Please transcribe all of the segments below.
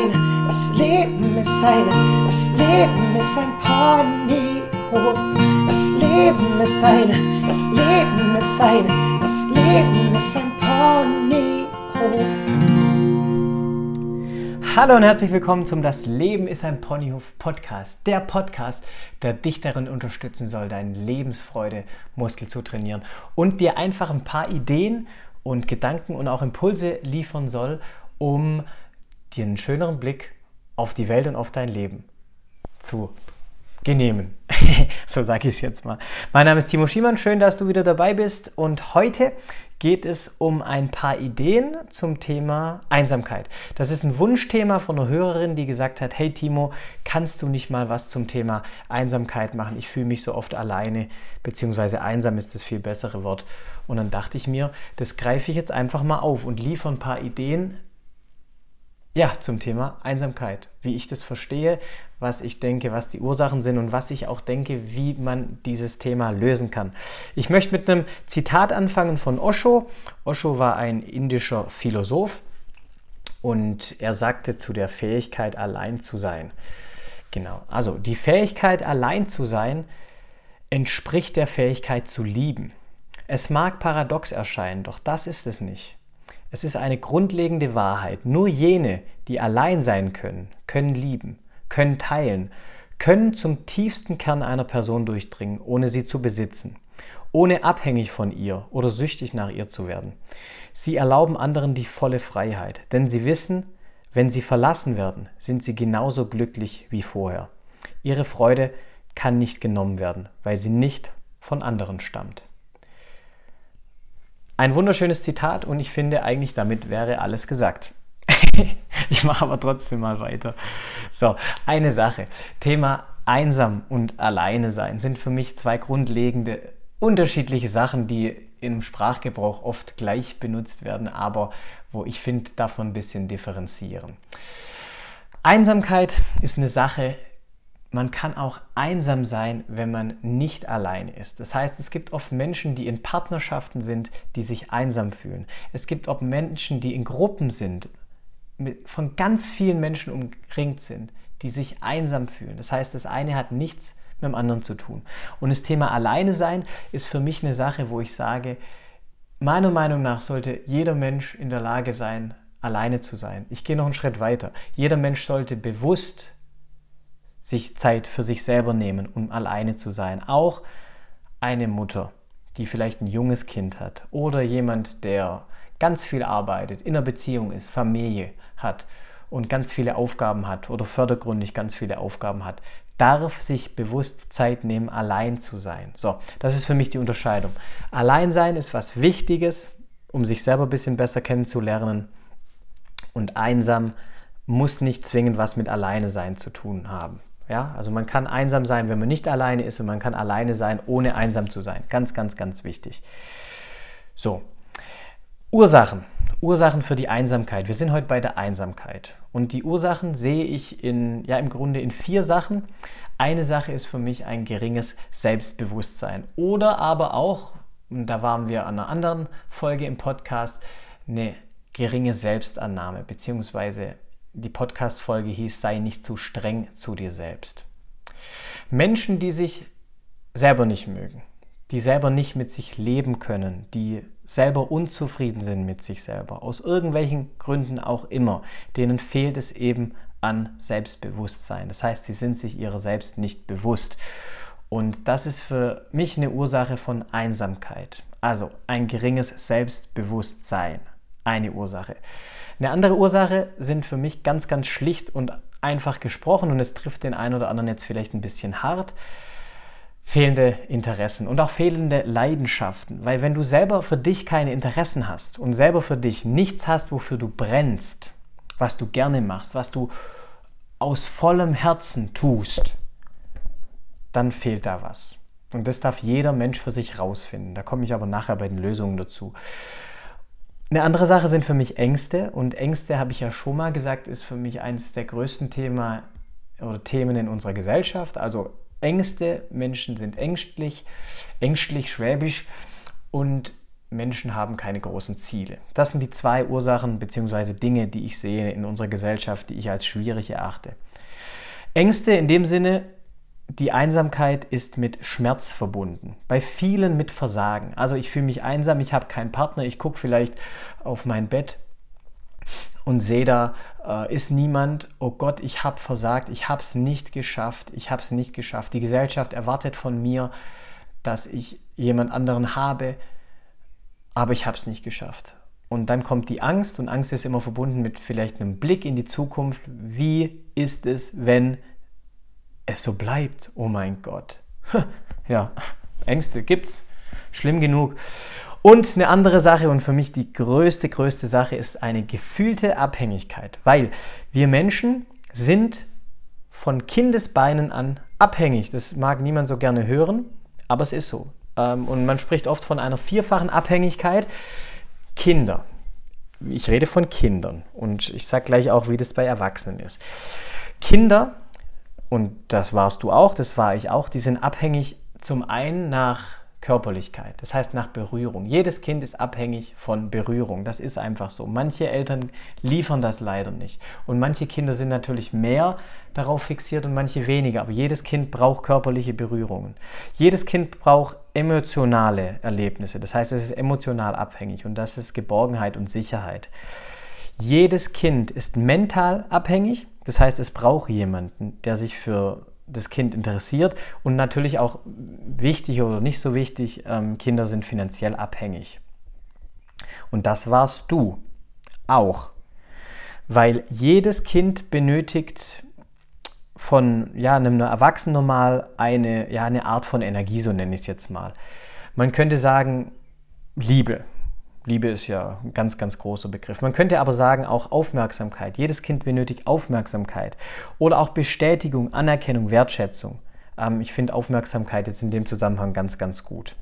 eine, das Leben ist eine, das Leben ist ein Ponyhof. Das Leben ist eine, das Leben ist eine, das Leben ist ein Ponyhof. Hallo und herzlich willkommen zum Das Leben ist ein Ponyhof Podcast. Der Podcast, der dich darin unterstützen soll, deine Lebensfreude Muskel zu trainieren und dir einfach ein paar Ideen und Gedanken und auch Impulse liefern soll, um dir einen schöneren Blick auf die Welt und auf dein Leben zu genehmen. so sage ich es jetzt mal. Mein Name ist Timo Schiemann, schön, dass du wieder dabei bist und heute geht es um ein paar Ideen zum Thema Einsamkeit. Das ist ein Wunschthema von einer Hörerin, die gesagt hat, hey Timo, kannst du nicht mal was zum Thema Einsamkeit machen? Ich fühle mich so oft alleine, beziehungsweise einsam ist das viel bessere Wort. Und dann dachte ich mir, das greife ich jetzt einfach mal auf und liefere ein paar Ideen, ja, zum Thema Einsamkeit, wie ich das verstehe, was ich denke, was die Ursachen sind und was ich auch denke, wie man dieses Thema lösen kann. Ich möchte mit einem Zitat anfangen von Osho. Osho war ein indischer Philosoph und er sagte zu der Fähigkeit, allein zu sein. Genau, also die Fähigkeit, allein zu sein, entspricht der Fähigkeit zu lieben. Es mag paradox erscheinen, doch das ist es nicht. Es ist eine grundlegende Wahrheit. Nur jene, die allein sein können, können lieben, können teilen, können zum tiefsten Kern einer Person durchdringen, ohne sie zu besitzen, ohne abhängig von ihr oder süchtig nach ihr zu werden. Sie erlauben anderen die volle Freiheit, denn sie wissen, wenn sie verlassen werden, sind sie genauso glücklich wie vorher. Ihre Freude kann nicht genommen werden, weil sie nicht von anderen stammt. Ein wunderschönes Zitat und ich finde eigentlich damit wäre alles gesagt. ich mache aber trotzdem mal weiter. So, eine Sache. Thema einsam und alleine sein sind für mich zwei grundlegende unterschiedliche Sachen, die im Sprachgebrauch oft gleich benutzt werden, aber wo ich finde, davon ein bisschen differenzieren. Einsamkeit ist eine Sache, man kann auch einsam sein, wenn man nicht alleine ist. Das heißt, es gibt oft Menschen, die in Partnerschaften sind, die sich einsam fühlen. Es gibt auch Menschen, die in Gruppen sind, von ganz vielen Menschen umringt sind, die sich einsam fühlen. Das heißt, das eine hat nichts mit dem anderen zu tun. Und das Thema Alleine sein ist für mich eine Sache, wo ich sage, meiner Meinung nach sollte jeder Mensch in der Lage sein, alleine zu sein. Ich gehe noch einen Schritt weiter. Jeder Mensch sollte bewusst sich Zeit für sich selber nehmen, um alleine zu sein. Auch eine Mutter, die vielleicht ein junges Kind hat oder jemand, der ganz viel arbeitet, in einer Beziehung ist, Familie hat und ganz viele Aufgaben hat oder fördergründig ganz viele Aufgaben hat, darf sich bewusst Zeit nehmen, allein zu sein. So, das ist für mich die Unterscheidung. Allein sein ist was Wichtiges, um sich selber ein bisschen besser kennenzulernen und einsam muss nicht zwingend was mit alleine sein zu tun haben. Ja, also man kann einsam sein, wenn man nicht alleine ist und man kann alleine sein, ohne einsam zu sein. Ganz, ganz, ganz wichtig. So, Ursachen. Ursachen für die Einsamkeit. Wir sind heute bei der Einsamkeit. Und die Ursachen sehe ich in, ja, im Grunde in vier Sachen. Eine Sache ist für mich ein geringes Selbstbewusstsein. Oder aber auch, und da waren wir an einer anderen Folge im Podcast, eine geringe Selbstannahme, beziehungsweise die Podcast-Folge hieß, sei nicht zu streng zu dir selbst. Menschen, die sich selber nicht mögen, die selber nicht mit sich leben können, die selber unzufrieden sind mit sich selber, aus irgendwelchen Gründen auch immer, denen fehlt es eben an Selbstbewusstsein. Das heißt, sie sind sich ihrer selbst nicht bewusst. Und das ist für mich eine Ursache von Einsamkeit. Also ein geringes Selbstbewusstsein. Eine Ursache. Eine andere Ursache sind für mich ganz, ganz schlicht und einfach gesprochen und es trifft den einen oder anderen jetzt vielleicht ein bisschen hart. Fehlende Interessen und auch fehlende Leidenschaften. Weil wenn du selber für dich keine Interessen hast und selber für dich nichts hast, wofür du brennst, was du gerne machst, was du aus vollem Herzen tust, dann fehlt da was. Und das darf jeder Mensch für sich rausfinden. Da komme ich aber nachher bei den Lösungen dazu. Eine andere Sache sind für mich Ängste und Ängste, habe ich ja schon mal gesagt, ist für mich eines der größten Thema oder Themen in unserer Gesellschaft. Also Ängste, Menschen sind ängstlich, ängstlich, schwäbisch und Menschen haben keine großen Ziele. Das sind die zwei Ursachen bzw. Dinge, die ich sehe in unserer Gesellschaft, die ich als schwierig erachte. Ängste in dem Sinne, die Einsamkeit ist mit Schmerz verbunden. Bei vielen mit Versagen. Also ich fühle mich einsam, ich habe keinen Partner, ich gucke vielleicht auf mein Bett und sehe da, äh, ist niemand, oh Gott, ich habe versagt, ich habe es nicht geschafft, ich habe es nicht geschafft. Die Gesellschaft erwartet von mir, dass ich jemand anderen habe, aber ich habe es nicht geschafft. Und dann kommt die Angst und Angst ist immer verbunden mit vielleicht einem Blick in die Zukunft. Wie ist es, wenn es so bleibt? Oh mein Gott. Ja, Ängste gibt's. Schlimm genug. Und eine andere Sache und für mich die größte, größte Sache ist eine gefühlte Abhängigkeit, weil wir Menschen sind von Kindesbeinen an abhängig. Das mag niemand so gerne hören, aber es ist so. Ähm, und man spricht oft von einer vierfachen Abhängigkeit. Kinder. Ich rede von Kindern und ich sage gleich auch, wie das bei Erwachsenen ist. Kinder, und das warst du auch, das war ich auch, die sind abhängig zum einen nach Körperlichkeit, das heißt nach Berührung. Jedes Kind ist abhängig von Berührung, das ist einfach so. Manche Eltern liefern das leider nicht und manche Kinder sind natürlich mehr darauf fixiert und manche weniger, aber jedes Kind braucht körperliche Berührungen. Jedes Kind braucht emotionale Erlebnisse, das heißt es ist emotional abhängig und das ist Geborgenheit und Sicherheit. Jedes Kind ist mental abhängig, das heißt es braucht jemanden, der sich für das Kind interessiert. Und natürlich auch wichtig oder nicht so wichtig, ähm, Kinder sind finanziell abhängig. Und das warst du auch. Weil jedes Kind benötigt von ja, einem Erwachsenen normal eine, ja, eine Art von Energie, so nenne ich es jetzt mal. Man könnte sagen, Liebe. Liebe ist ja ein ganz, ganz großer Begriff. Man könnte aber sagen auch Aufmerksamkeit. Jedes Kind benötigt Aufmerksamkeit oder auch Bestätigung, Anerkennung, Wertschätzung. Ähm, ich finde Aufmerksamkeit jetzt in dem Zusammenhang ganz, ganz gut.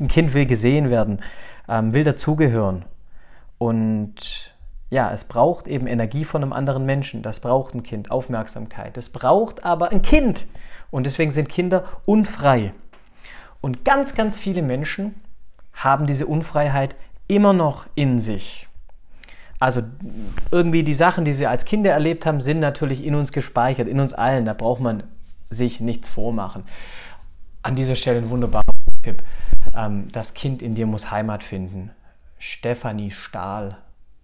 Ein Kind will gesehen werden, ähm, will dazugehören und ja, es braucht eben Energie von einem anderen Menschen. Das braucht ein Kind, Aufmerksamkeit. Es braucht aber ein Kind. Und deswegen sind Kinder unfrei. Und ganz, ganz viele Menschen haben diese Unfreiheit immer noch in sich. Also irgendwie die Sachen, die sie als Kinder erlebt haben, sind natürlich in uns gespeichert, in uns allen. Da braucht man sich nichts vormachen. An dieser Stelle ein wunderbarer Tipp. Ähm, das Kind in dir muss Heimat finden. Stefanie Stahl,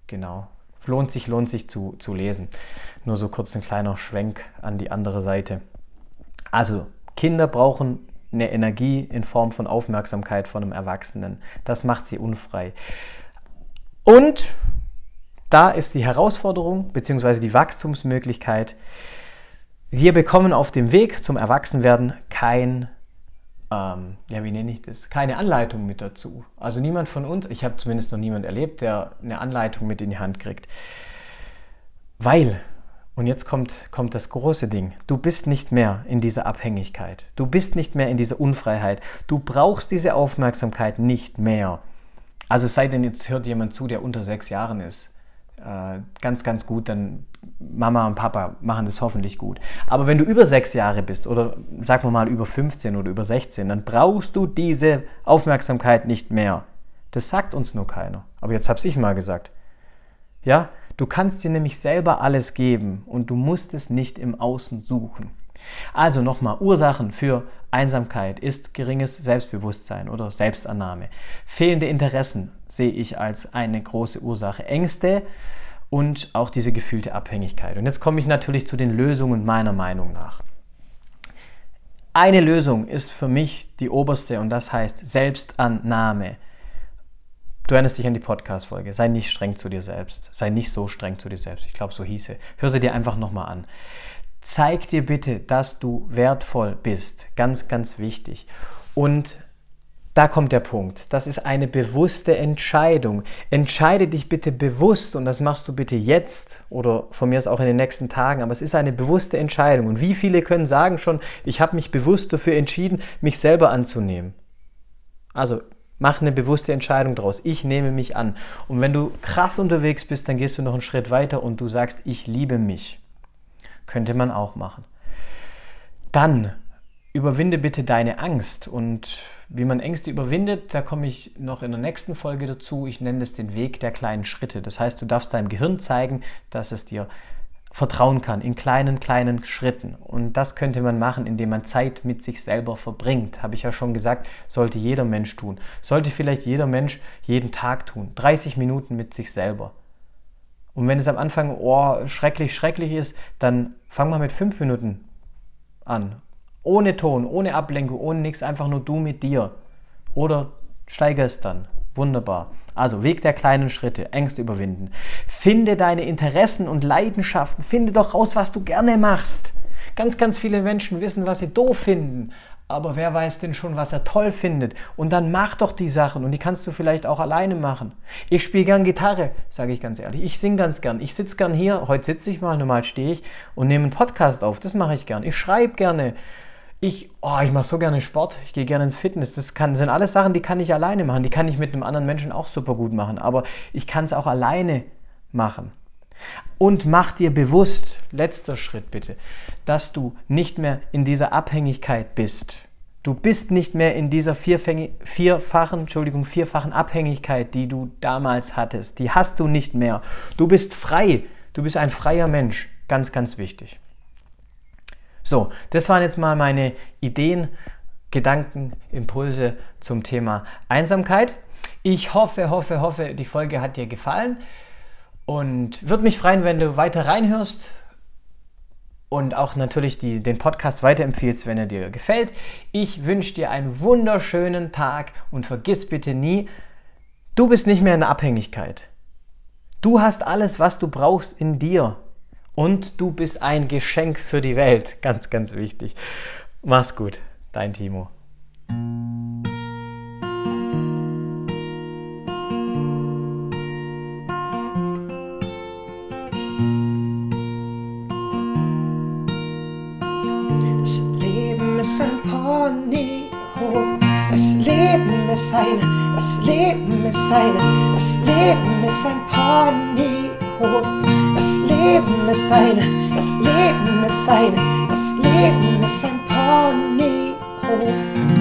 genau. Lohnt sich, lohnt sich zu, zu lesen. Nur so kurz ein kleiner Schwenk an die andere Seite. Also Kinder brauchen eine Energie in Form von Aufmerksamkeit von einem Erwachsenen. Das macht sie unfrei. Und da ist die Herausforderung bzw. die Wachstumsmöglichkeit. Wir bekommen auf dem Weg zum Erwachsenwerden kein, ähm, ja, wie nenne ich das? Keine Anleitung mit dazu. Also niemand von uns, ich habe zumindest noch niemand erlebt, der eine Anleitung mit in die Hand kriegt. Weil und jetzt kommt, kommt das große Ding. Du bist nicht mehr in dieser Abhängigkeit. Du bist nicht mehr in dieser Unfreiheit. Du brauchst diese Aufmerksamkeit nicht mehr. Also sei denn, jetzt hört jemand zu, der unter sechs Jahren ist. Äh, ganz, ganz gut, dann Mama und Papa machen das hoffentlich gut. Aber wenn du über sechs Jahre bist oder sagen wir mal über 15 oder über 16, dann brauchst du diese Aufmerksamkeit nicht mehr. Das sagt uns nur keiner. Aber jetzt habe ich mal gesagt. Ja, Du kannst dir nämlich selber alles geben und du musst es nicht im Außen suchen. Also nochmal, Ursachen für Einsamkeit ist geringes Selbstbewusstsein oder Selbstannahme. Fehlende Interessen sehe ich als eine große Ursache. Ängste und auch diese gefühlte Abhängigkeit. Und jetzt komme ich natürlich zu den Lösungen meiner Meinung nach. Eine Lösung ist für mich die oberste und das heißt Selbstannahme. Du erinnerst dich an die Podcast-Folge. Sei nicht streng zu dir selbst. Sei nicht so streng zu dir selbst. Ich glaube, so hieße. Hör sie dir einfach nochmal an. Zeig dir bitte, dass du wertvoll bist. Ganz, ganz wichtig. Und da kommt der Punkt. Das ist eine bewusste Entscheidung. Entscheide dich bitte bewusst und das machst du bitte jetzt oder von mir aus auch in den nächsten Tagen. Aber es ist eine bewusste Entscheidung. Und wie viele können sagen schon, ich habe mich bewusst dafür entschieden, mich selber anzunehmen? Also Mach eine bewusste Entscheidung daraus. Ich nehme mich an. Und wenn du krass unterwegs bist, dann gehst du noch einen Schritt weiter und du sagst, ich liebe mich. Könnte man auch machen. Dann überwinde bitte deine Angst und wie man Ängste überwindet, da komme ich noch in der nächsten Folge dazu. Ich nenne es den Weg der kleinen Schritte. Das heißt, du darfst deinem Gehirn zeigen, dass es dir vertrauen kann in kleinen, kleinen Schritten. Und das könnte man machen, indem man Zeit mit sich selber verbringt. Habe ich ja schon gesagt, sollte jeder Mensch tun. Sollte vielleicht jeder Mensch jeden Tag tun. 30 Minuten mit sich selber. Und wenn es am Anfang oh, schrecklich, schrecklich ist, dann fang mal mit 5 Minuten an ohne Ton, ohne Ablenkung, ohne nichts, einfach nur du mit dir. Oder steige es dann. Wunderbar. Also Weg der kleinen Schritte, Ängste überwinden. Finde deine Interessen und Leidenschaften. Finde doch raus, was du gerne machst. Ganz, ganz viele Menschen wissen, was sie doof finden. Aber wer weiß denn schon, was er toll findet? Und dann mach doch die Sachen und die kannst du vielleicht auch alleine machen. Ich spiele gern Gitarre, sage ich ganz ehrlich. Ich singe ganz gern. Ich sitze gern hier. Heute sitze ich mal, normal stehe ich und nehme einen Podcast auf. Das mache ich gern. Ich schreibe gerne. Ich, oh, ich mache so gerne Sport, ich gehe gerne ins Fitness. Das kann, sind alles Sachen, die kann ich alleine machen. Die kann ich mit einem anderen Menschen auch super gut machen. Aber ich kann es auch alleine machen. Und mach dir bewusst, letzter Schritt bitte, dass du nicht mehr in dieser Abhängigkeit bist. Du bist nicht mehr in dieser vierfachen, Entschuldigung, vierfachen Abhängigkeit, die du damals hattest. Die hast du nicht mehr. Du bist frei. Du bist ein freier Mensch. Ganz, ganz wichtig. So, das waren jetzt mal meine Ideen, Gedanken, Impulse zum Thema Einsamkeit. Ich hoffe, hoffe, hoffe, die Folge hat dir gefallen und würde mich freuen, wenn du weiter reinhörst und auch natürlich die, den Podcast weiterempfiehlst, wenn er dir gefällt. Ich wünsche dir einen wunderschönen Tag und vergiss bitte nie, du bist nicht mehr in der Abhängigkeit. Du hast alles, was du brauchst in dir. Und du bist ein Geschenk für die Welt. Ganz, ganz wichtig. Mach's gut, dein Timo. Das Leben ist ein Ponyhof. Das Leben ist eine, das Leben ist eine, das Leben ist ein Ponyhof. Leben ist eine, das Leben ist eine, das Leben ist ein Ponyhof.